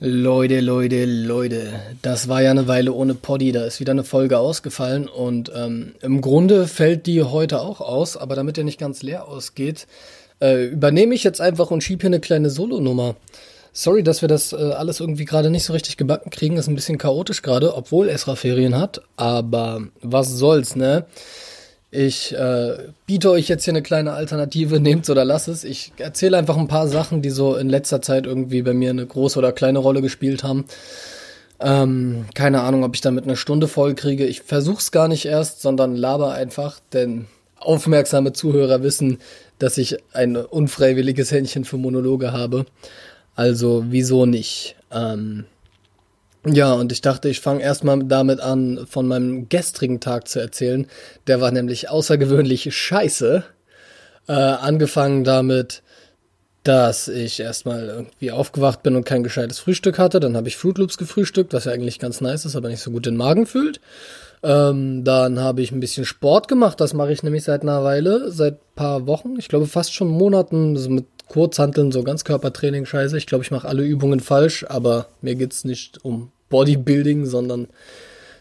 Leute, Leute, Leute, das war ja eine Weile ohne Poddy, da ist wieder eine Folge ausgefallen und ähm, im Grunde fällt die heute auch aus, aber damit er nicht ganz leer ausgeht, äh, übernehme ich jetzt einfach und schiebe hier eine kleine Solo-Nummer. Sorry, dass wir das äh, alles irgendwie gerade nicht so richtig gebacken kriegen, ist ein bisschen chaotisch gerade, obwohl Esra Ferien hat, aber was soll's, ne? Ich äh, biete euch jetzt hier eine kleine Alternative, nehmt's oder lasst es. Ich erzähle einfach ein paar Sachen, die so in letzter Zeit irgendwie bei mir eine große oder kleine Rolle gespielt haben. Ähm, keine Ahnung, ob ich damit eine Stunde voll kriege. Ich versuch's gar nicht erst, sondern laber einfach, denn aufmerksame Zuhörer wissen, dass ich ein unfreiwilliges Händchen für Monologe habe. Also wieso nicht? Ähm, ja, und ich dachte, ich fange erstmal damit an, von meinem gestrigen Tag zu erzählen. Der war nämlich außergewöhnlich scheiße. Äh, angefangen damit, dass ich erstmal irgendwie aufgewacht bin und kein gescheites Frühstück hatte. Dann habe ich Fruit gefrühstückt, was ja eigentlich ganz nice ist, aber nicht so gut den Magen fühlt. Ähm, dann habe ich ein bisschen Sport gemacht. Das mache ich nämlich seit einer Weile, seit paar Wochen. Ich glaube fast schon Monaten, so mit Kurzhanteln, so Ganzkörpertraining, scheiße. Ich glaube, ich mache alle Übungen falsch, aber mir geht's nicht um Bodybuilding, sondern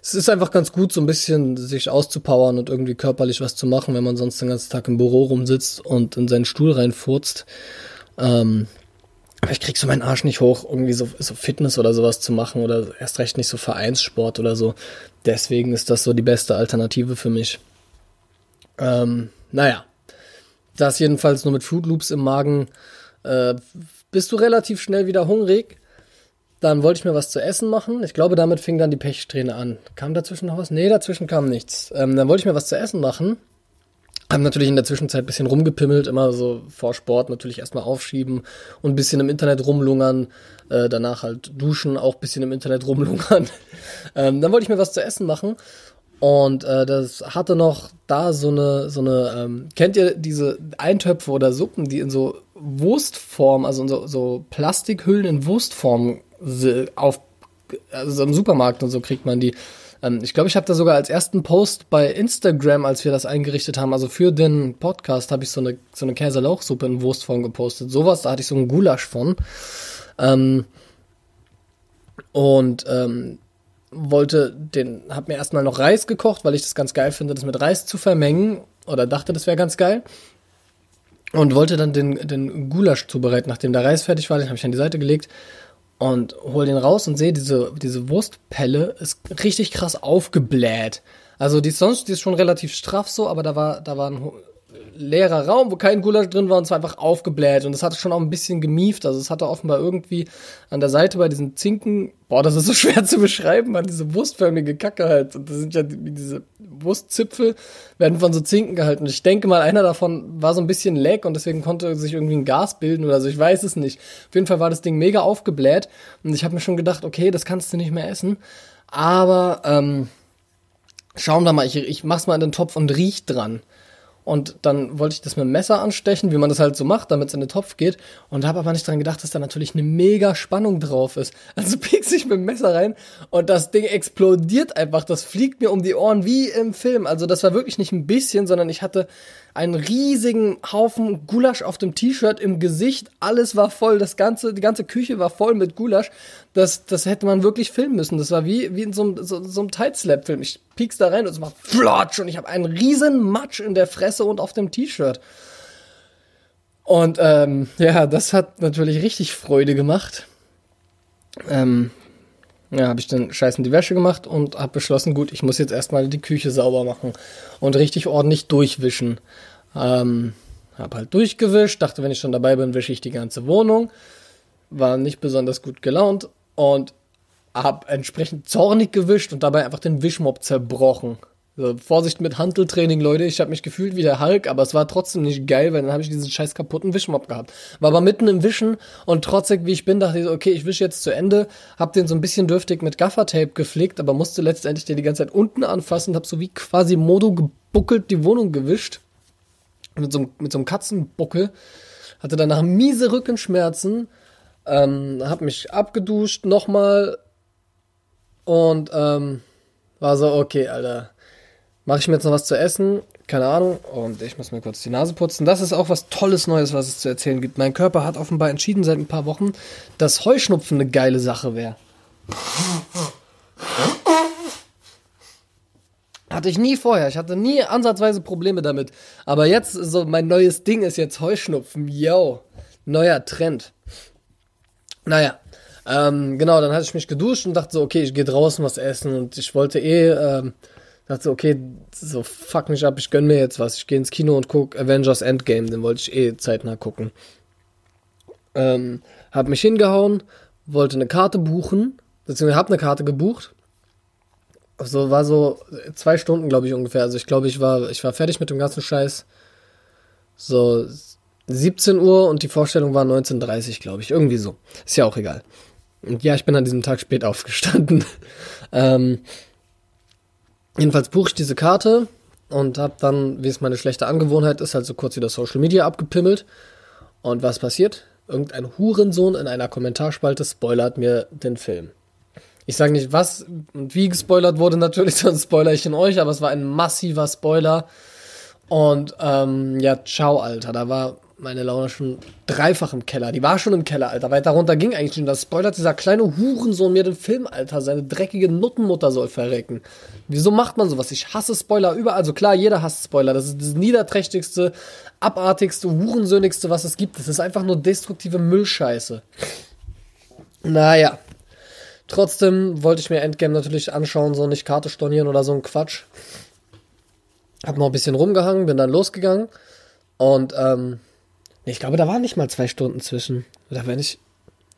es ist einfach ganz gut, so ein bisschen sich auszupowern und irgendwie körperlich was zu machen, wenn man sonst den ganzen Tag im Büro rumsitzt und in seinen Stuhl reinfurzt. Ähm, aber ich krieg so meinen Arsch nicht hoch, irgendwie so, so Fitness oder sowas zu machen oder erst recht nicht so Vereinssport oder so. Deswegen ist das so die beste Alternative für mich. Ähm, naja, das jedenfalls nur mit Fruit Loops im Magen. Äh, bist du relativ schnell wieder hungrig? Dann wollte ich mir was zu essen machen. Ich glaube, damit fing dann die Pechsträhne an. Kam dazwischen noch was? Nee, dazwischen kam nichts. Ähm, dann wollte ich mir was zu essen machen. Haben natürlich in der Zwischenzeit ein bisschen rumgepimmelt, immer so vor Sport natürlich erstmal aufschieben und ein bisschen im Internet rumlungern, äh, danach halt duschen, auch ein bisschen im Internet rumlungern. ähm, dann wollte ich mir was zu essen machen und äh, das hatte noch da so eine, so eine, ähm, kennt ihr diese Eintöpfe oder Suppen, die in so Wurstform, also in so, so Plastikhüllen in Wurstform auf, also im Supermarkt und so kriegt man die. Ähm, ich glaube, ich habe da sogar als ersten Post bei Instagram, als wir das eingerichtet haben, also für den Podcast, habe ich so eine, so eine Käselauchsuppe in Wurstform gepostet. Sowas, da hatte ich so einen Gulasch von. Ähm, und ähm, wollte den, hab mir erstmal noch Reis gekocht, weil ich das ganz geil finde, das mit Reis zu vermengen. Oder dachte, das wäre ganz geil. Und wollte dann den, den Gulasch zubereiten. Nachdem der Reis fertig war, den habe ich an die Seite gelegt und hol den raus und sehe, diese, diese Wurstpelle ist richtig krass aufgebläht. Also die ist sonst, die ist schon relativ straff so, aber da war, da war ein leerer Raum, wo kein Gulasch drin war und es war einfach aufgebläht. Und das hatte schon auch ein bisschen gemieft, also es hatte offenbar irgendwie an der Seite bei diesen Zinken, boah, das ist so schwer zu beschreiben, man, diese wurstförmige Kacke halt. Und das sind ja die, diese Wurstzipfel, werden von so Zinken gehalten. Und ich denke mal, einer davon war so ein bisschen leck und deswegen konnte sich irgendwie ein Gas bilden oder so, ich weiß es nicht. Auf jeden Fall war das Ding mega aufgebläht und ich habe mir schon gedacht, okay, das kannst du nicht mehr essen, aber ähm, schauen wir mal, ich, ich mach's mal in den Topf und riech dran. Und dann wollte ich das mit dem Messer anstechen, wie man das halt so macht, damit es in den Topf geht. Und habe aber nicht dran gedacht, dass da natürlich eine mega Spannung drauf ist. Also piekse ich mit dem Messer rein und das Ding explodiert einfach. Das fliegt mir um die Ohren wie im Film. Also das war wirklich nicht ein bisschen, sondern ich hatte einen riesigen Haufen Gulasch auf dem T-Shirt im Gesicht. Alles war voll. Das ganze, die ganze Küche war voll mit Gulasch. Das, das hätte man wirklich filmen müssen. Das war wie, wie in so einem, so, so einem Tight-Slap-Film. Ich piek's da rein und es macht flotsch und ich habe einen riesen Matsch in der Fresse und auf dem T-Shirt. Und ähm, ja, das hat natürlich richtig Freude gemacht. Ähm, ja, habe ich dann scheißen die Wäsche gemacht und habe beschlossen, gut, ich muss jetzt erstmal die Küche sauber machen und richtig ordentlich durchwischen. Ähm, habe halt durchgewischt, dachte, wenn ich schon dabei bin, wische ich die ganze Wohnung. War nicht besonders gut gelaunt und habe entsprechend zornig gewischt und dabei einfach den Wischmob zerbrochen. Also Vorsicht mit Handeltraining, Leute. Ich habe mich gefühlt wie der Hulk, aber es war trotzdem nicht geil, weil dann habe ich diesen scheiß kaputten Wischmob gehabt. War aber mitten im Wischen und trotzig wie ich bin, dachte ich so, okay, ich wische jetzt zu Ende. Hab den so ein bisschen dürftig mit Gaffertape geflickt, aber musste letztendlich den die ganze Zeit unten anfassen, hab so wie quasi Modo gebuckelt die Wohnung gewischt. Mit so, mit so einem Katzenbuckel. Hatte danach miese Rückenschmerzen. Ähm, hab mich abgeduscht nochmal und ähm, war so, okay, Alter mache ich mir jetzt noch was zu essen, keine Ahnung. Und ich muss mir kurz die Nase putzen. Das ist auch was Tolles Neues, was es zu erzählen gibt. Mein Körper hat offenbar entschieden seit ein paar Wochen, dass Heuschnupfen eine geile Sache wäre. Hatte ich nie vorher. Ich hatte nie ansatzweise Probleme damit. Aber jetzt, so mein neues Ding ist jetzt Heuschnupfen. Yo. Neuer Trend. Naja. Ähm, genau, dann hatte ich mich geduscht und dachte so, okay, ich gehe draußen was essen. Und ich wollte eh, ähm, dachte so, okay, so fuck mich ab, ich gönn mir jetzt was. Ich gehe ins Kino und guck Avengers Endgame. Den wollte ich eh zeitnah gucken. Ähm, hab mich hingehauen, wollte eine Karte buchen. Beziehungsweise hab eine Karte gebucht so war so zwei Stunden, glaube ich, ungefähr. Also ich glaube, ich war, ich war fertig mit dem ganzen Scheiß. So 17 Uhr und die Vorstellung war 19.30 glaube ich. Irgendwie so. Ist ja auch egal. Und ja, ich bin an diesem Tag spät aufgestanden. ähm, jedenfalls buche ich diese Karte und habe dann, wie es meine schlechte Angewohnheit ist, halt so kurz wieder Social Media abgepimmelt. Und was passiert? Irgendein Hurensohn in einer Kommentarspalte spoilert mir den Film. Ich sage nicht, was und wie gespoilert wurde, natürlich, sonst spoiler ich in euch, aber es war ein massiver Spoiler. Und ähm, ja, ciao, Alter. Da war meine Laune schon dreifach im Keller. Die war schon im Keller, Alter. Weiter runter ging eigentlich schon. Das spoilert dieser kleine Hurensohn mir den Film, Alter. Seine dreckige Nuttenmutter soll verrecken. Wieso macht man sowas? Ich hasse Spoiler überall. Also klar, jeder hasst Spoiler. Das ist das niederträchtigste, abartigste, hurensöhnigste, was es gibt. Das ist einfach nur destruktive Müllscheiße. Naja. Trotzdem wollte ich mir Endgame natürlich anschauen, so nicht Karte stornieren oder so ein Quatsch. Hab noch ein bisschen rumgehangen, bin dann losgegangen. Und ähm, ich glaube, da waren nicht mal zwei Stunden zwischen. Oder wenn ich.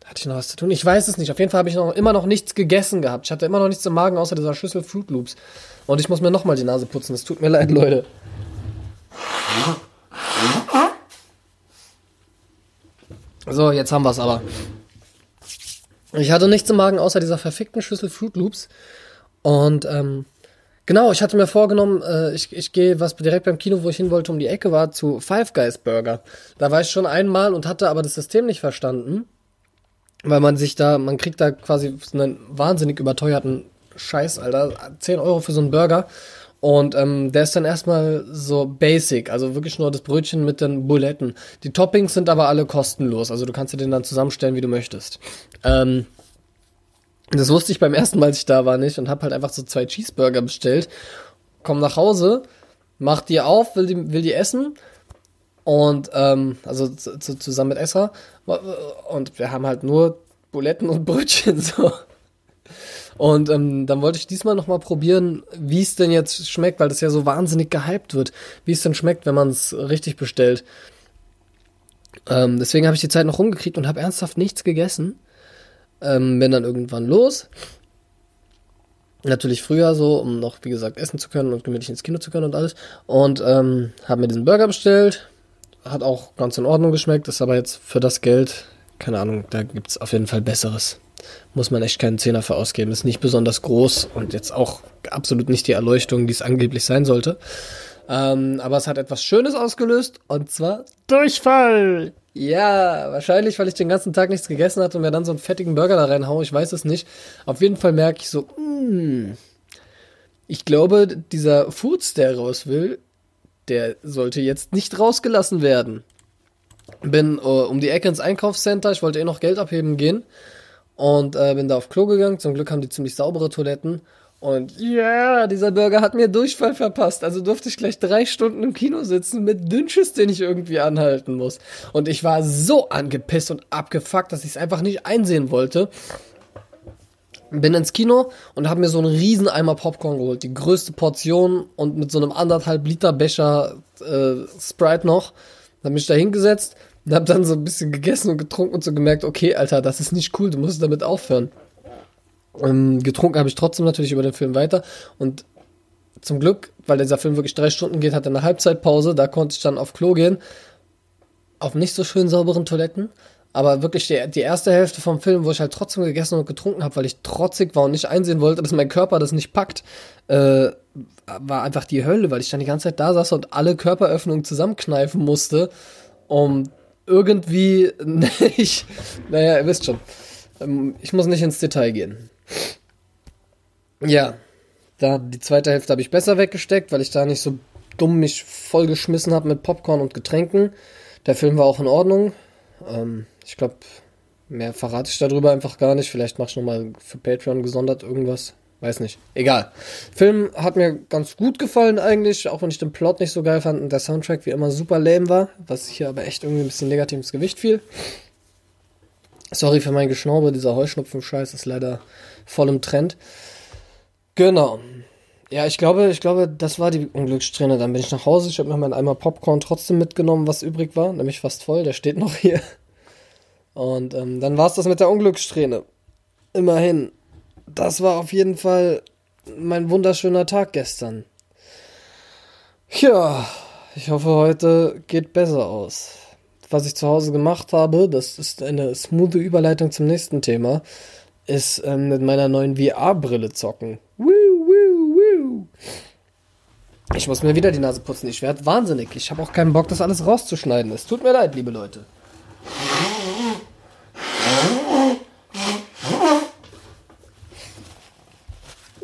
Hatte ich noch was zu tun? Ich weiß es nicht. Auf jeden Fall habe ich noch, immer noch nichts gegessen gehabt. Ich hatte immer noch nichts im Magen außer dieser Schüssel Fruit Loops. Und ich muss mir nochmal die Nase putzen. Es tut mir leid, Leute. So, jetzt haben wir es aber. Ich hatte nichts im Magen außer dieser verfickten Schüssel Fruit Loops. Und ähm, genau, ich hatte mir vorgenommen, äh, ich, ich gehe, was direkt beim Kino, wo ich hin wollte, um die Ecke war, zu Five Guys Burger. Da war ich schon einmal und hatte aber das System nicht verstanden. Weil man sich da, man kriegt da quasi einen wahnsinnig überteuerten Scheiß, Alter. 10 Euro für so einen Burger. Und ähm, der ist dann erstmal so basic, also wirklich nur das Brötchen mit den Buletten. Die Toppings sind aber alle kostenlos, also du kannst dir den dann zusammenstellen, wie du möchtest. Ähm, das wusste ich beim ersten Mal, als ich da war, nicht und habe halt einfach so zwei Cheeseburger bestellt. Komm nach Hause, mach die auf, will die, will die essen und ähm, also zusammen mit Esser und wir haben halt nur Buletten und Brötchen so. Und ähm, dann wollte ich diesmal nochmal probieren, wie es denn jetzt schmeckt, weil das ja so wahnsinnig gehypt wird, wie es denn schmeckt, wenn man es richtig bestellt. Ähm, deswegen habe ich die Zeit noch rumgekriegt und habe ernsthaft nichts gegessen. Ähm, bin dann irgendwann los. Natürlich früher so, um noch, wie gesagt, essen zu können und gemütlich ins Kino zu können und alles. Und ähm, habe mir diesen Burger bestellt. Hat auch ganz in Ordnung geschmeckt, ist aber jetzt für das Geld, keine Ahnung, da gibt es auf jeden Fall Besseres muss man echt keinen Zehner für ausgeben. Ist nicht besonders groß und jetzt auch absolut nicht die Erleuchtung, die es angeblich sein sollte. Ähm, aber es hat etwas Schönes ausgelöst und zwar Durchfall. Ja, wahrscheinlich, weil ich den ganzen Tag nichts gegessen hatte und mir dann so einen fettigen Burger da reinhaue. Ich weiß es nicht. Auf jeden Fall merke ich so, mh, hm, ich glaube, dieser Foods, der raus will, der sollte jetzt nicht rausgelassen werden. Bin uh, um die Ecke ins Einkaufscenter. Ich wollte eh noch Geld abheben gehen und äh, bin da auf Klo gegangen. Zum Glück haben die ziemlich saubere Toiletten. Und ja, yeah, dieser Burger hat mir Durchfall verpasst. Also durfte ich gleich drei Stunden im Kino sitzen mit Dünnschiss, den ich irgendwie anhalten muss. Und ich war so angepisst und abgefuckt, dass ich es einfach nicht einsehen wollte. Bin ins Kino und habe mir so einen riesen Eimer Popcorn geholt. Die größte Portion und mit so einem anderthalb Liter Becher äh, Sprite noch. Dann bin ich da hingesetzt, und hab dann so ein bisschen gegessen und getrunken und so gemerkt, okay, Alter, das ist nicht cool, du musst damit aufhören. Ähm, getrunken habe ich trotzdem natürlich über den Film weiter und zum Glück, weil dieser Film wirklich drei Stunden geht, hat er eine Halbzeitpause, da konnte ich dann auf Klo gehen, auf nicht so schön sauberen Toiletten, aber wirklich die, die erste Hälfte vom Film, wo ich halt trotzdem gegessen und getrunken habe, weil ich trotzig war und nicht einsehen wollte, dass mein Körper das nicht packt, äh, war einfach die Hölle, weil ich dann die ganze Zeit da saß und alle Körperöffnungen zusammenkneifen musste, um irgendwie nicht. Naja, ihr wisst schon. Ähm, ich muss nicht ins Detail gehen. Ja, da die zweite Hälfte habe ich besser weggesteckt, weil ich da nicht so dumm mich vollgeschmissen habe mit Popcorn und Getränken. Der Film war auch in Ordnung. Ähm, ich glaube, mehr verrate ich darüber einfach gar nicht. Vielleicht mache ich nochmal für Patreon gesondert irgendwas. Weiß nicht. Egal. Film hat mir ganz gut gefallen eigentlich, auch wenn ich den Plot nicht so geil fand und der Soundtrack wie immer super lame war, was hier aber echt irgendwie ein bisschen negativ ins Gewicht fiel. Sorry für mein Geschnaube, dieser Heuschnupfen-Scheiß ist leider voll im Trend. Genau. Ja, ich glaube, ich glaube, das war die Unglückssträhne. Dann bin ich nach Hause. Ich habe mir meinen Eimer Popcorn trotzdem mitgenommen, was übrig war, nämlich fast voll. Der steht noch hier. Und ähm, dann war es das mit der Unglückssträhne. Immerhin. Das war auf jeden Fall mein wunderschöner Tag gestern. Ja, ich hoffe, heute geht besser aus. Was ich zu Hause gemacht habe, das ist eine smooth Überleitung zum nächsten Thema, ist ähm, mit meiner neuen VR-Brille zocken. Woo, woo, woo. Ich muss mir wieder die Nase putzen. Ich werde wahnsinnig. Ich habe auch keinen Bock, das alles rauszuschneiden. Es tut mir leid, liebe Leute.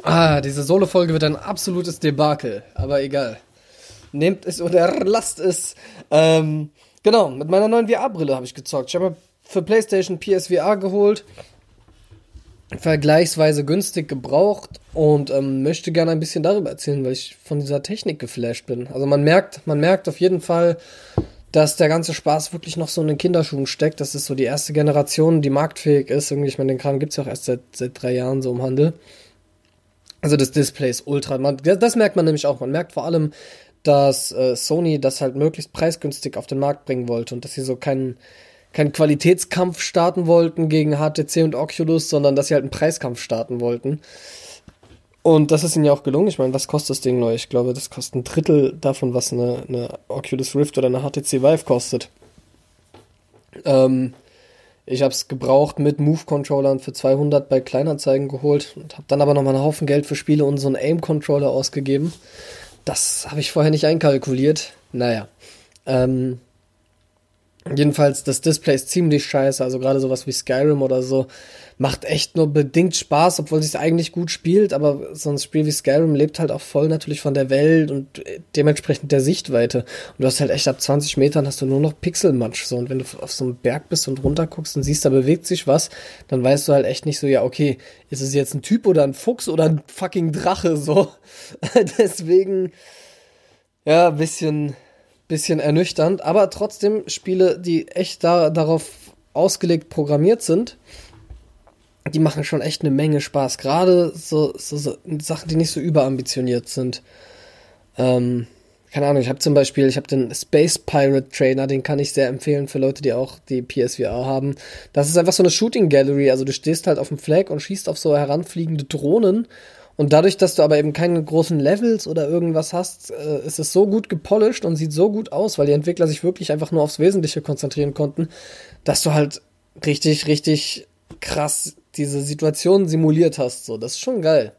Ah, diese Solo-Folge wird ein absolutes Debakel, aber egal. Nehmt es oder lasst es. Ähm, genau, mit meiner neuen VR-Brille habe ich gezockt. Ich habe für PlayStation PSVR geholt, vergleichsweise günstig gebraucht und ähm, möchte gerne ein bisschen darüber erzählen, weil ich von dieser Technik geflasht bin. Also man merkt, man merkt auf jeden Fall, dass der ganze Spaß wirklich noch so in den Kinderschuhen steckt. Das ist so die erste Generation, die marktfähig ist. Irgendwie, ich meine, den Kram gibt es ja auch erst seit, seit drei Jahren so im Handel. Also das Display ist ultra. Man, das merkt man nämlich auch. Man merkt vor allem, dass äh, Sony das halt möglichst preisgünstig auf den Markt bringen wollte und dass sie so keinen keinen Qualitätskampf starten wollten gegen HTC und Oculus, sondern dass sie halt einen Preiskampf starten wollten. Und das ist ihnen ja auch gelungen. Ich meine, was kostet das Ding neu? Ich glaube, das kostet ein Drittel davon, was eine, eine Oculus Rift oder eine HTC Vive kostet. Ähm, ich habe es gebraucht mit Move-Controllern für 200 bei Kleinanzeigen geholt und habe dann aber nochmal einen Haufen Geld für Spiele und so einen Aim-Controller ausgegeben. Das habe ich vorher nicht einkalkuliert. Naja. Ähm, jedenfalls, das Display ist ziemlich scheiße. Also gerade sowas wie Skyrim oder so macht echt nur bedingt Spaß, obwohl es eigentlich gut spielt, aber so ein Spiel wie Skyrim lebt halt auch voll natürlich von der Welt und dementsprechend der Sichtweite. Und du hast halt echt ab 20 Metern hast du nur noch Pixelmatsch so und wenn du auf so einem Berg bist und runter guckst und siehst, da bewegt sich was, dann weißt du halt echt nicht so, ja, okay, ist es jetzt ein Typ oder ein Fuchs oder ein fucking Drache so. Deswegen ja, bisschen bisschen ernüchternd, aber trotzdem Spiele, die echt da darauf ausgelegt programmiert sind die machen schon echt eine Menge Spaß. Gerade so, so, so Sachen, die nicht so überambitioniert sind. Ähm, keine Ahnung, ich habe zum Beispiel, ich habe den Space Pirate Trainer, den kann ich sehr empfehlen für Leute, die auch die PSVR haben. Das ist einfach so eine Shooting Gallery, also du stehst halt auf dem Flag und schießt auf so heranfliegende Drohnen. Und dadurch, dass du aber eben keine großen Levels oder irgendwas hast, äh, ist es so gut gepolished und sieht so gut aus, weil die Entwickler sich wirklich einfach nur aufs Wesentliche konzentrieren konnten, dass du halt richtig, richtig krass diese Situation simuliert hast. So, das ist schon geil.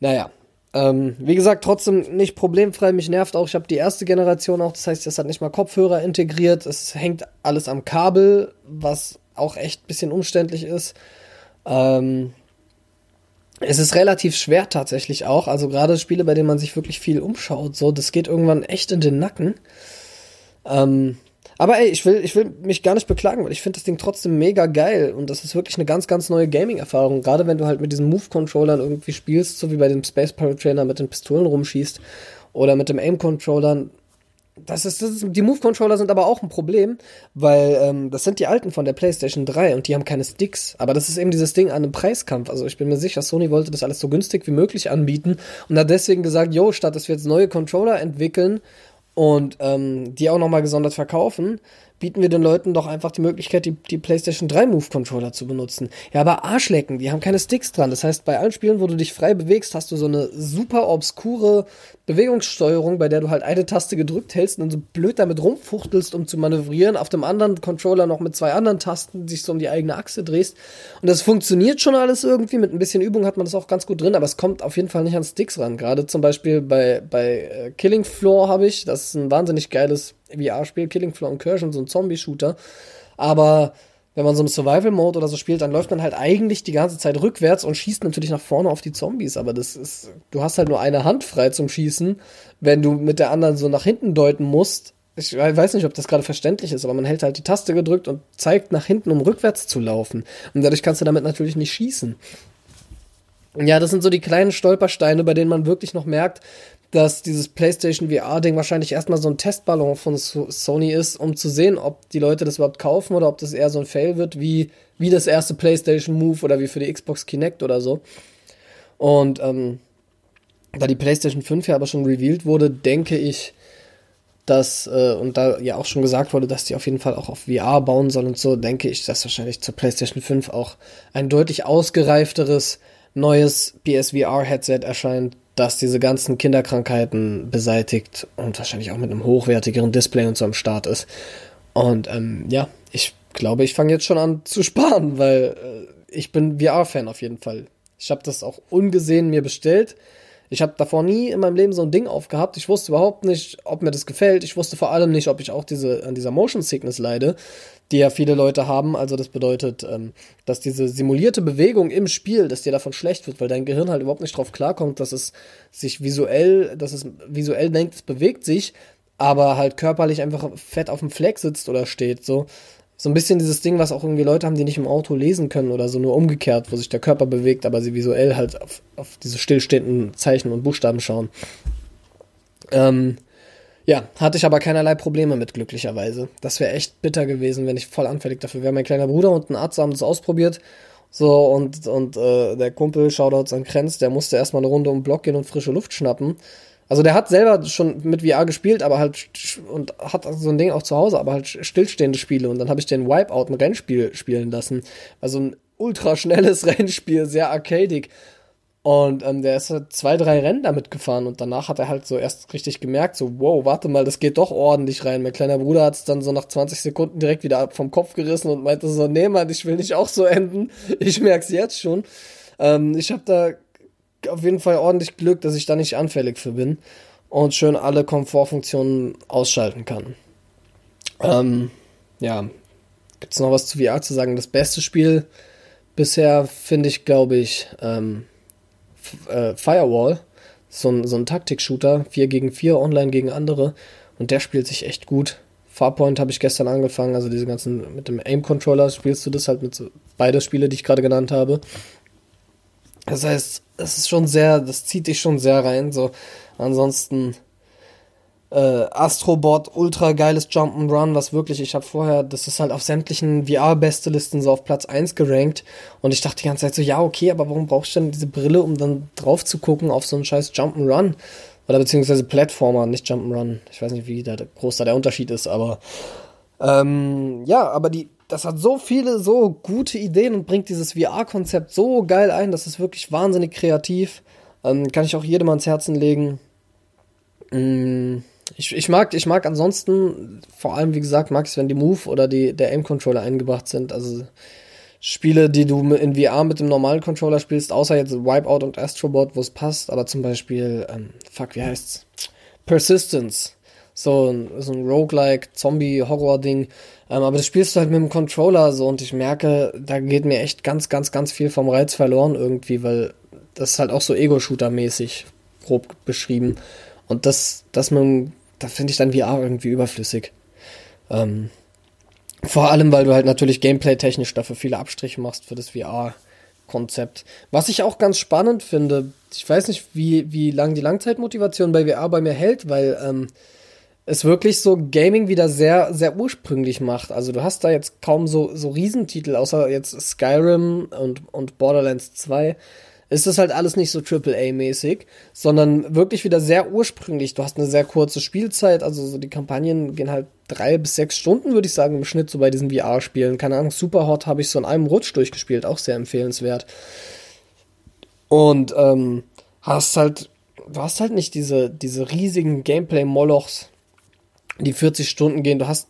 Naja. Ähm, wie gesagt, trotzdem nicht problemfrei. Mich nervt auch, ich habe die erste Generation auch, das heißt, das hat nicht mal Kopfhörer integriert. Es hängt alles am Kabel, was auch echt ein bisschen umständlich ist. Ähm, es ist relativ schwer tatsächlich auch. Also gerade Spiele, bei denen man sich wirklich viel umschaut, so, das geht irgendwann echt in den Nacken. Ähm, aber ey, ich will, ich will mich gar nicht beklagen, weil ich finde das Ding trotzdem mega geil und das ist wirklich eine ganz, ganz neue Gaming-Erfahrung. Gerade wenn du halt mit diesen Move-Controllern irgendwie spielst, so wie bei dem Space Pirate Trainer mit den Pistolen rumschießt oder mit dem Aim-Controllern. Das ist, das ist, die Move-Controller sind aber auch ein Problem, weil ähm, das sind die alten von der PlayStation 3 und die haben keine Sticks. Aber das ist eben dieses Ding an einem Preiskampf. Also ich bin mir sicher, Sony wollte das alles so günstig wie möglich anbieten und hat deswegen gesagt, yo, statt dass wir jetzt neue Controller entwickeln und ähm, die auch nochmal gesondert verkaufen, bieten wir den Leuten doch einfach die Möglichkeit, die, die PlayStation 3 Move Controller zu benutzen. Ja, aber Arschlecken, die haben keine Sticks dran. Das heißt, bei allen Spielen, wo du dich frei bewegst, hast du so eine super obskure Bewegungssteuerung, bei der du halt eine Taste gedrückt hältst und so blöd damit rumfuchtelst, um zu manövrieren, auf dem anderen Controller noch mit zwei anderen Tasten sich so um die eigene Achse drehst. Und das funktioniert schon alles irgendwie. Mit ein bisschen Übung hat man das auch ganz gut drin, aber es kommt auf jeden Fall nicht an Sticks ran. Gerade zum Beispiel bei, bei äh, Killing Floor habe ich, das ist ein wahnsinnig geiles VR-Spiel, Killing Floor Incursion, so ein Zombie-Shooter. Aber wenn man so im Survival-Mode oder so spielt, dann läuft man halt eigentlich die ganze Zeit rückwärts und schießt natürlich nach vorne auf die Zombies. Aber das ist, du hast halt nur eine Hand frei zum Schießen, wenn du mit der anderen so nach hinten deuten musst. Ich weiß nicht, ob das gerade verständlich ist, aber man hält halt die Taste gedrückt und zeigt nach hinten, um rückwärts zu laufen. Und dadurch kannst du damit natürlich nicht schießen. Ja, das sind so die kleinen Stolpersteine, bei denen man wirklich noch merkt, dass dieses PlayStation VR-Ding wahrscheinlich erstmal so ein Testballon von Sony ist, um zu sehen, ob die Leute das überhaupt kaufen oder ob das eher so ein Fail wird, wie, wie das erste PlayStation Move oder wie für die Xbox Kinect oder so. Und ähm, da die PlayStation 5 ja aber schon revealed wurde, denke ich, dass, äh, und da ja auch schon gesagt wurde, dass die auf jeden Fall auch auf VR bauen sollen und so, denke ich, dass wahrscheinlich zur PlayStation 5 auch ein deutlich ausgereifteres neues PSVR-Headset erscheint, das diese ganzen Kinderkrankheiten beseitigt und wahrscheinlich auch mit einem hochwertigeren Display und so am Start ist. Und ähm, ja, ich glaube, ich fange jetzt schon an zu sparen, weil äh, ich bin VR-Fan auf jeden Fall. Ich habe das auch ungesehen mir bestellt. Ich habe davor nie in meinem Leben so ein Ding aufgehabt. Ich wusste überhaupt nicht, ob mir das gefällt. Ich wusste vor allem nicht, ob ich auch diese, an dieser Motion Sickness leide die ja viele Leute haben. Also das bedeutet, ähm, dass diese simulierte Bewegung im Spiel, dass dir davon schlecht wird, weil dein Gehirn halt überhaupt nicht drauf klarkommt, dass es sich visuell, dass es visuell denkt, es bewegt sich, aber halt körperlich einfach fett auf dem Fleck sitzt oder steht. So. So ein bisschen dieses Ding, was auch irgendwie Leute haben, die nicht im Auto lesen können oder so, nur umgekehrt, wo sich der Körper bewegt, aber sie visuell halt auf, auf diese stillstehenden Zeichen und Buchstaben schauen. Ähm, ja, hatte ich aber keinerlei Probleme mit, glücklicherweise. Das wäre echt bitter gewesen, wenn ich voll anfällig dafür wäre. Mein kleiner Bruder und ein Arzt haben das ausprobiert. So, und, und äh, der Kumpel, Shoutouts an Krenz, der musste erstmal eine Runde um den Block gehen und frische Luft schnappen. Also der hat selber schon mit VR gespielt, aber halt und hat so ein Ding auch zu Hause, aber halt stillstehende Spiele. Und dann habe ich den Wipeout, ein Rennspiel, spielen lassen. Also ein ultra schnelles Rennspiel, sehr arcadig. Und ähm, der ist halt zwei, drei Rennen damit gefahren und danach hat er halt so erst richtig gemerkt, so, wow, warte mal, das geht doch ordentlich rein. Mein kleiner Bruder hat es dann so nach 20 Sekunden direkt wieder vom Kopf gerissen und meinte so, nee, Mann, ich will nicht auch so enden. Ich merk's jetzt schon. Ähm, ich habe da auf jeden Fall ordentlich Glück, dass ich da nicht anfällig für bin und schön alle Komfortfunktionen ausschalten kann. Ähm, ja, gibt's noch was zu VR zu sagen? Das beste Spiel bisher finde ich, glaube ich, ähm, äh, Firewall, so ein, so ein Taktik-Shooter, 4 gegen 4, online gegen andere. Und der spielt sich echt gut. Farpoint habe ich gestern angefangen, also diese ganzen, mit dem Aim-Controller spielst du das halt mit so, beide Spiele, die ich gerade genannt habe. Das heißt, es ist schon sehr, das zieht dich schon sehr rein. So, ansonsten äh, Astrobot, ultra geiles Jump'n'Run, was wirklich, ich habe vorher, das ist halt auf sämtlichen VR-Beste-Listen so auf Platz 1 gerankt und ich dachte die ganze Zeit so, ja, okay, aber warum brauchst du denn diese Brille, um dann drauf zu gucken auf so einen scheiß Jump'n'Run? Oder beziehungsweise Platformer, nicht Jump'n'Run. Ich weiß nicht, wie da groß da der Unterschied ist, aber ähm, ja, aber die, das hat so viele, so gute Ideen und bringt dieses VR-Konzept so geil ein, das ist wirklich wahnsinnig kreativ. Ähm, kann ich auch jedem ans Herzen legen. Mm ich, ich, mag, ich mag ansonsten, vor allem, wie gesagt, mag es, wenn die Move oder die, der Aim-Controller eingebracht sind. Also Spiele, die du in VR mit dem normalen Controller spielst, außer jetzt Wipeout und Astrobot, wo es passt, aber zum Beispiel, ähm, fuck, wie heißt's? Persistence. So ein, so ein Roguelike, Zombie-Horror-Ding. Ähm, aber das spielst du halt mit dem Controller so und ich merke, da geht mir echt ganz, ganz, ganz viel vom Reiz verloren irgendwie, weil das ist halt auch so Ego-Shooter-mäßig grob beschrieben. Und das, das man, da finde ich dann VR irgendwie überflüssig. Ähm, vor allem, weil du halt natürlich gameplay-technisch dafür viele Abstriche machst für das VR-Konzept. Was ich auch ganz spannend finde, ich weiß nicht, wie, wie lang die Langzeitmotivation bei VR bei mir hält, weil ähm, es wirklich so Gaming wieder sehr, sehr ursprünglich macht. Also du hast da jetzt kaum so, so Riesentitel, außer jetzt Skyrim und, und Borderlands 2 ist das halt alles nicht so AAA-mäßig, sondern wirklich wieder sehr ursprünglich. Du hast eine sehr kurze Spielzeit, also so die Kampagnen gehen halt drei bis sechs Stunden, würde ich sagen, im Schnitt so bei diesen VR-Spielen. Keine Ahnung, Superhot habe ich so in einem Rutsch durchgespielt, auch sehr empfehlenswert. Und ähm, hast halt, du hast halt nicht diese, diese riesigen Gameplay-Molochs, die 40 Stunden gehen. Du hast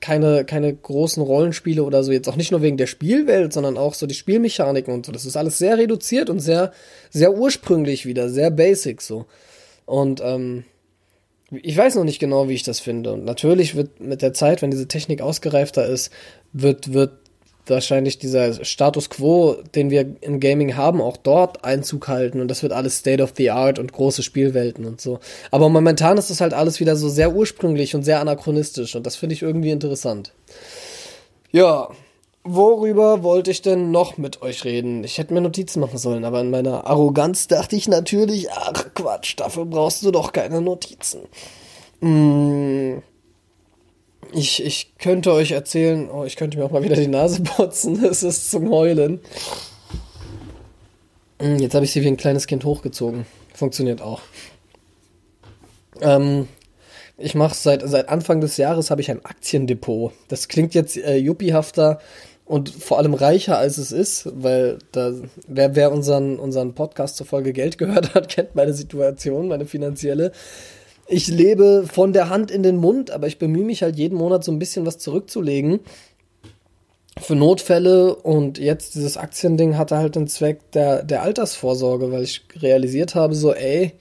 keine, keine großen Rollenspiele oder so, jetzt auch nicht nur wegen der Spielwelt, sondern auch so die Spielmechaniken und so. Das ist alles sehr reduziert und sehr, sehr ursprünglich wieder, sehr basic so. Und ähm, ich weiß noch nicht genau, wie ich das finde. Und natürlich wird mit der Zeit, wenn diese Technik ausgereifter ist, wird, wird wahrscheinlich dieser Status quo, den wir im Gaming haben, auch dort Einzug halten und das wird alles State of the Art und große Spielwelten und so. Aber momentan ist das halt alles wieder so sehr ursprünglich und sehr anachronistisch und das finde ich irgendwie interessant. Ja, worüber wollte ich denn noch mit euch reden? Ich hätte mir Notizen machen sollen, aber in meiner Arroganz dachte ich natürlich, ach Quatsch, dafür brauchst du doch keine Notizen. Mmh ich, ich könnte euch erzählen, oh, ich könnte mir auch mal wieder die Nase putzen. Es ist zum Heulen. Hm, jetzt habe ich sie wie ein kleines Kind hochgezogen. Funktioniert auch. Ähm, ich mache seit, seit Anfang des Jahres habe ich ein Aktiendepot. Das klingt jetzt äh, yuppie-hafter und vor allem reicher als es ist, weil da, wer, wer unseren, unseren Podcast zur Folge Geld gehört hat, kennt meine Situation, meine finanzielle ich lebe von der Hand in den Mund, aber ich bemühe mich halt jeden Monat so ein bisschen was zurückzulegen für Notfälle und jetzt dieses Aktiending hatte halt den Zweck der, der Altersvorsorge, weil ich realisiert habe, so, ey,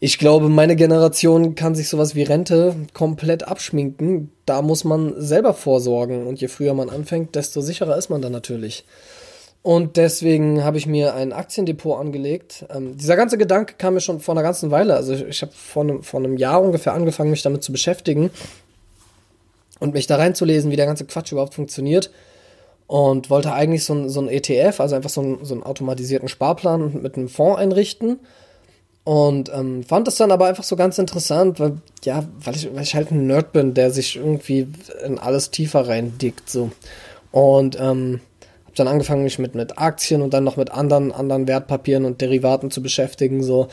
ich glaube, meine Generation kann sich sowas wie Rente komplett abschminken. Da muss man selber vorsorgen und je früher man anfängt, desto sicherer ist man dann natürlich. Und deswegen habe ich mir ein Aktiendepot angelegt. Ähm, dieser ganze Gedanke kam mir schon vor einer ganzen Weile. Also ich, ich habe vor, einem, vor einem Jahr ungefähr angefangen, mich damit zu beschäftigen und mich da reinzulesen, wie der ganze Quatsch überhaupt funktioniert. Und wollte eigentlich so ein, so ein ETF, also einfach so, so einen automatisierten Sparplan mit einem Fonds einrichten. Und ähm, fand das dann aber einfach so ganz interessant, weil, ja, weil ich, weil ich halt ein Nerd bin, der sich irgendwie in alles tiefer reindickt. So. Und ähm, habe dann angefangen, mich mit, mit Aktien und dann noch mit anderen, anderen Wertpapieren und Derivaten zu beschäftigen. So.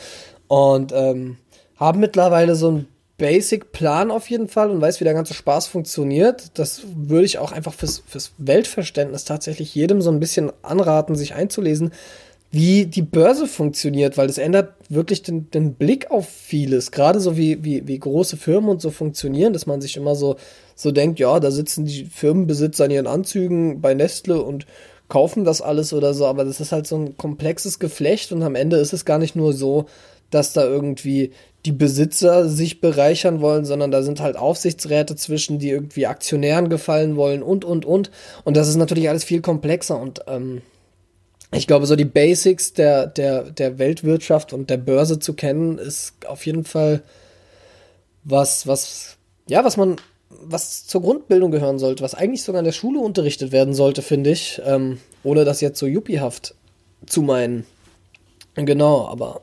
Und ähm, habe mittlerweile so einen Basic-Plan auf jeden Fall und weiß, wie der ganze Spaß funktioniert. Das würde ich auch einfach fürs, fürs Weltverständnis tatsächlich jedem so ein bisschen anraten, sich einzulesen, wie die Börse funktioniert, weil das ändert wirklich den, den Blick auf vieles. Gerade so wie, wie, wie große Firmen und so funktionieren, dass man sich immer so, so denkt, ja, da sitzen die Firmenbesitzer in ihren Anzügen bei Nestle und kaufen das alles oder so, aber das ist halt so ein komplexes Geflecht und am Ende ist es gar nicht nur so, dass da irgendwie die Besitzer sich bereichern wollen, sondern da sind halt Aufsichtsräte zwischen, die irgendwie Aktionären gefallen wollen und, und, und. Und das ist natürlich alles viel komplexer und ähm, ich glaube, so die Basics der, der, der Weltwirtschaft und der Börse zu kennen, ist auf jeden Fall was, was, ja, was man was zur Grundbildung gehören sollte, was eigentlich sogar in der Schule unterrichtet werden sollte, finde ich, ähm, ohne das jetzt so juppiehaft zu meinen. Genau, aber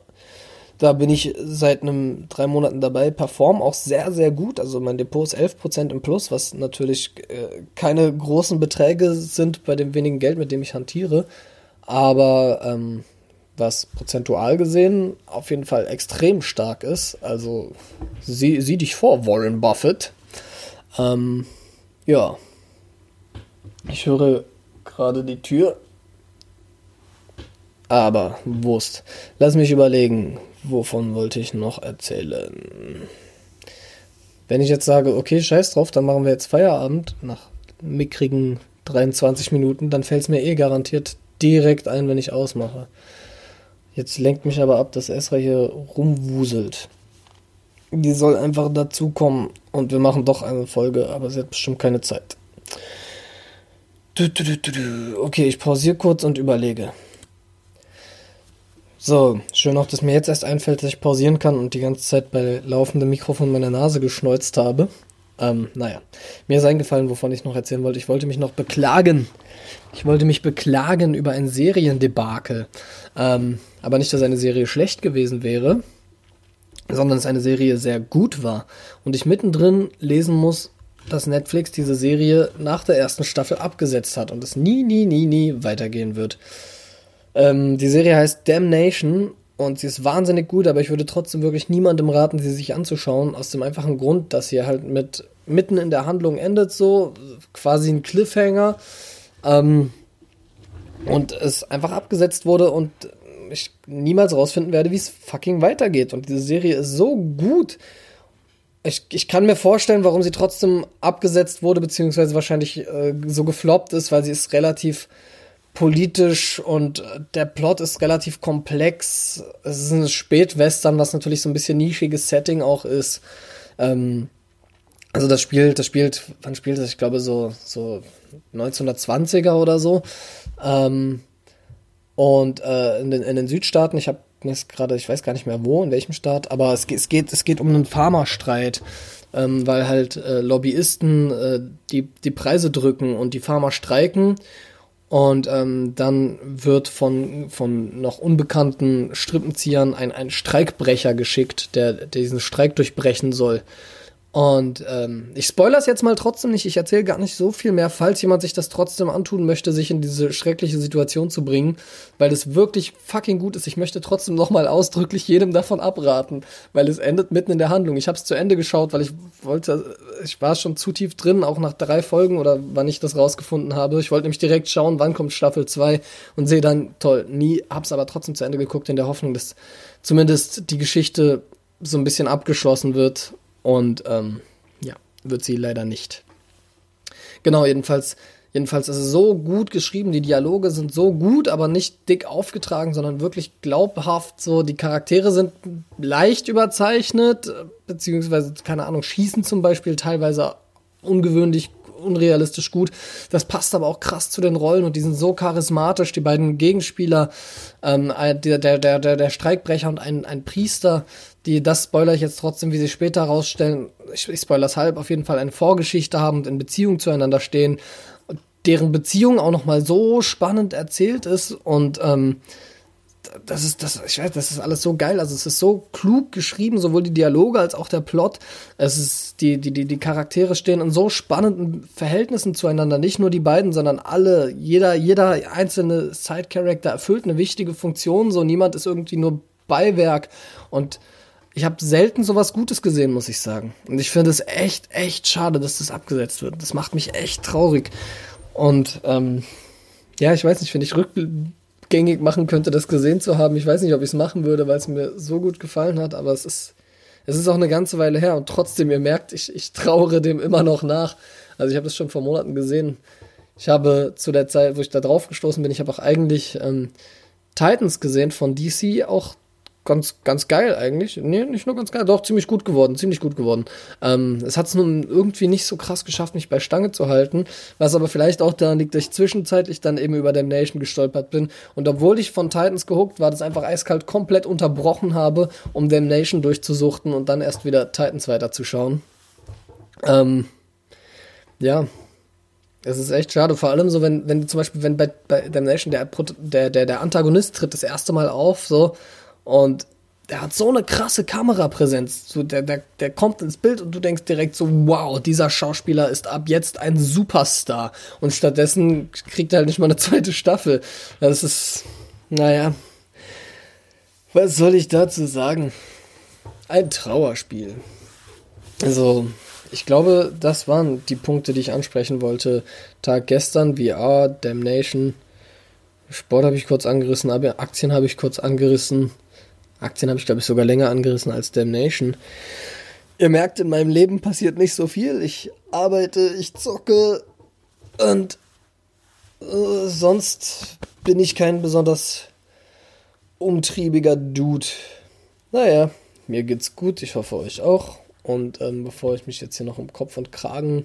da bin ich seit einem drei Monaten dabei, perform auch sehr, sehr gut. Also mein Depot ist 11% im Plus, was natürlich äh, keine großen Beträge sind bei dem wenigen Geld, mit dem ich hantiere. Aber ähm, was prozentual gesehen auf jeden Fall extrem stark ist. Also sieh, sieh dich vor, Warren Buffett. Ähm, ja. Ich höre gerade die Tür. Aber Wurst. Lass mich überlegen, wovon wollte ich noch erzählen. Wenn ich jetzt sage, okay, scheiß drauf, dann machen wir jetzt Feierabend nach mickrigen 23 Minuten, dann fällt es mir eh garantiert direkt ein, wenn ich ausmache. Jetzt lenkt mich aber ab, dass Esra hier rumwuselt die soll einfach dazukommen und wir machen doch eine Folge, aber sie hat bestimmt keine Zeit. Okay, ich pausiere kurz und überlege. So, schön auch, dass mir jetzt erst einfällt, dass ich pausieren kann und die ganze Zeit bei laufendem Mikrofon meine Nase geschneuzt habe. Ähm, naja, mir ist eingefallen, wovon ich noch erzählen wollte. Ich wollte mich noch beklagen. Ich wollte mich beklagen über ein Seriendebakel. Ähm, aber nicht, dass eine Serie schlecht gewesen wäre, sondern es eine Serie sehr gut war und ich mittendrin lesen muss, dass Netflix diese Serie nach der ersten Staffel abgesetzt hat und es nie, nie, nie, nie weitergehen wird. Ähm, die Serie heißt Damnation und sie ist wahnsinnig gut, aber ich würde trotzdem wirklich niemandem raten, sie sich anzuschauen, aus dem einfachen Grund, dass sie halt mit mitten in der Handlung endet, so quasi ein Cliffhanger. Ähm, und es einfach abgesetzt wurde und ich niemals rausfinden werde, wie es fucking weitergeht. Und diese Serie ist so gut. Ich, ich kann mir vorstellen, warum sie trotzdem abgesetzt wurde, beziehungsweise wahrscheinlich äh, so gefloppt ist, weil sie ist relativ politisch und der Plot ist relativ komplex. Es ist ein Spätwestern, was natürlich so ein bisschen nischiges Setting auch ist. Ähm, also das spielt, das spielt, wann spielt das? Ich glaube so, so 1920er oder so. Ähm, und äh, in, den, in den Südstaaten, ich habe jetzt gerade, ich weiß gar nicht mehr wo, in welchem Staat, aber es, es geht, es geht um einen Farmerstreit, ähm, weil halt äh, Lobbyisten äh, die, die Preise drücken und die Farmer streiken. Und ähm, dann wird von, von noch unbekannten Strippenziehern ein, ein Streikbrecher geschickt, der, der diesen Streik durchbrechen soll. Und ähm, ich es jetzt mal trotzdem nicht. Ich erzähle gar nicht so viel mehr, falls jemand sich das trotzdem antun möchte, sich in diese schreckliche Situation zu bringen, weil es wirklich fucking gut ist. Ich möchte trotzdem nochmal ausdrücklich jedem davon abraten, weil es endet mitten in der Handlung. Ich habe es zu Ende geschaut, weil ich wollte, ich war schon zu tief drin, auch nach drei Folgen oder wann ich das rausgefunden habe. Ich wollte nämlich direkt schauen, wann kommt Staffel 2 und sehe dann, toll, nie, hab's aber trotzdem zu Ende geguckt in der Hoffnung, dass zumindest die Geschichte so ein bisschen abgeschlossen wird und ähm, ja, wird sie leider nicht. Genau, jedenfalls, jedenfalls ist es so gut geschrieben, die Dialoge sind so gut, aber nicht dick aufgetragen, sondern wirklich glaubhaft. So, die Charaktere sind leicht überzeichnet, beziehungsweise, keine Ahnung, schießen zum Beispiel teilweise ungewöhnlich unrealistisch gut. Das passt aber auch krass zu den Rollen und die sind so charismatisch. Die beiden Gegenspieler, ähm, der, der, der, der Streikbrecher und ein, ein Priester, die, das spoiler ich jetzt trotzdem, wie sie später herausstellen, ich, ich spoilere es halb, auf jeden Fall eine Vorgeschichte haben und in Beziehung zueinander stehen, deren Beziehung auch nochmal so spannend erzählt ist und ähm, das ist, das, ich weiß, das ist alles so geil. Also es ist so klug geschrieben, sowohl die Dialoge als auch der Plot. Es ist, die, die, die, die Charaktere stehen in so spannenden Verhältnissen zueinander. Nicht nur die beiden, sondern alle. Jeder, jeder einzelne Side-Character erfüllt eine wichtige Funktion. So niemand ist irgendwie nur Beiwerk. Und ich habe selten sowas Gutes gesehen, muss ich sagen. Und ich finde es echt, echt schade, dass das abgesetzt wird. Das macht mich echt traurig. Und ähm, ja, ich weiß nicht, wenn ich rückgängig machen könnte, das gesehen zu haben. Ich weiß nicht, ob ich es machen würde, weil es mir so gut gefallen hat, aber es ist, es ist auch eine ganze Weile her und trotzdem, ihr merkt, ich, ich trauere dem immer noch nach. Also ich habe das schon vor Monaten gesehen. Ich habe zu der Zeit, wo ich da drauf gestoßen bin, ich habe auch eigentlich ähm, Titans gesehen von DC, auch ganz, ganz geil eigentlich. Nee, nicht nur ganz geil, doch ziemlich gut geworden, ziemlich gut geworden. Ähm, es hat es nun irgendwie nicht so krass geschafft, mich bei Stange zu halten, was aber vielleicht auch daran liegt, dass ich zwischenzeitlich dann eben über Damnation gestolpert bin. Und obwohl ich von Titans gehuckt war, das einfach eiskalt komplett unterbrochen habe, um Damnation durchzusuchten und dann erst wieder Titans weiterzuschauen. Ähm, ja, es ist echt schade, vor allem so, wenn, wenn zum Beispiel, wenn bei, bei Damnation der, der, der, der Antagonist tritt das erste Mal auf, so, und der hat so eine krasse Kamerapräsenz. So, der, der, der kommt ins Bild und du denkst direkt so, wow, dieser Schauspieler ist ab jetzt ein Superstar. Und stattdessen kriegt er halt nicht mal eine zweite Staffel. Das ist, naja, was soll ich dazu sagen? Ein Trauerspiel. Also, ich glaube, das waren die Punkte, die ich ansprechen wollte. Tag gestern, VR, Damnation. Sport habe ich kurz angerissen, aber Aktien habe ich kurz angerissen. Aktien habe ich, glaube ich, sogar länger angerissen als Damnation. Ihr merkt, in meinem Leben passiert nicht so viel. Ich arbeite, ich zocke und äh, sonst bin ich kein besonders umtriebiger Dude. Naja, mir geht's gut, ich hoffe euch auch. Und ähm, bevor ich mich jetzt hier noch um Kopf und Kragen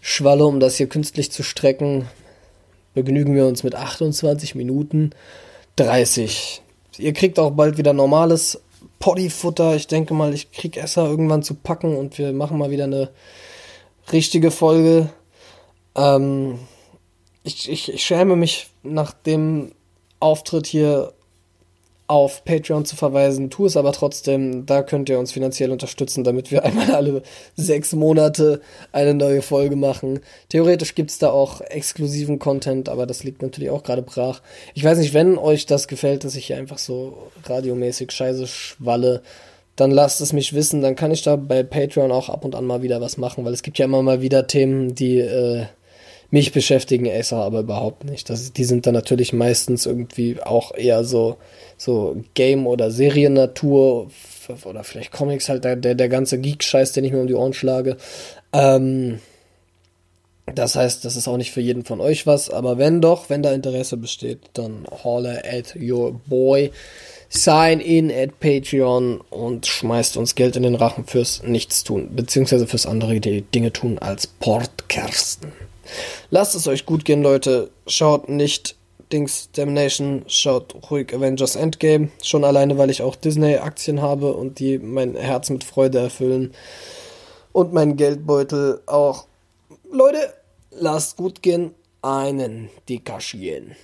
schwalle, um das hier künstlich zu strecken, begnügen wir uns mit 28 Minuten 30 Ihr kriegt auch bald wieder normales Poddyfutter. Ich denke mal, ich krieg Esser irgendwann zu packen und wir machen mal wieder eine richtige Folge. Ähm, ich, ich, ich schäme mich nach dem Auftritt hier auf Patreon zu verweisen, tu es aber trotzdem. Da könnt ihr uns finanziell unterstützen, damit wir einmal alle sechs Monate eine neue Folge machen. Theoretisch gibt es da auch exklusiven Content, aber das liegt natürlich auch gerade brach. Ich weiß nicht, wenn euch das gefällt, dass ich hier einfach so radiomäßig scheiße schwalle, dann lasst es mich wissen. Dann kann ich da bei Patreon auch ab und an mal wieder was machen, weil es gibt ja immer mal wieder Themen, die äh, mich beschäftigen Acer aber überhaupt nicht. Das, die sind dann natürlich meistens irgendwie auch eher so, so Game- oder Seriennatur oder vielleicht Comics halt, der, der, ganze Geek-Scheiß, den ich mir um die Ohren schlage. Ähm, das heißt, das ist auch nicht für jeden von euch was, aber wenn doch, wenn da Interesse besteht, dann holler at your boy, sign in at Patreon und schmeißt uns Geld in den Rachen fürs Nichtstun, beziehungsweise fürs andere Dinge tun als Portkersten. Lasst es euch gut gehen, Leute. Schaut nicht Dings Damnation, schaut ruhig Avengers Endgame. Schon alleine, weil ich auch Disney-Aktien habe und die mein Herz mit Freude erfüllen. Und mein Geldbeutel auch. Leute, lasst gut gehen. Einen Dikaschien.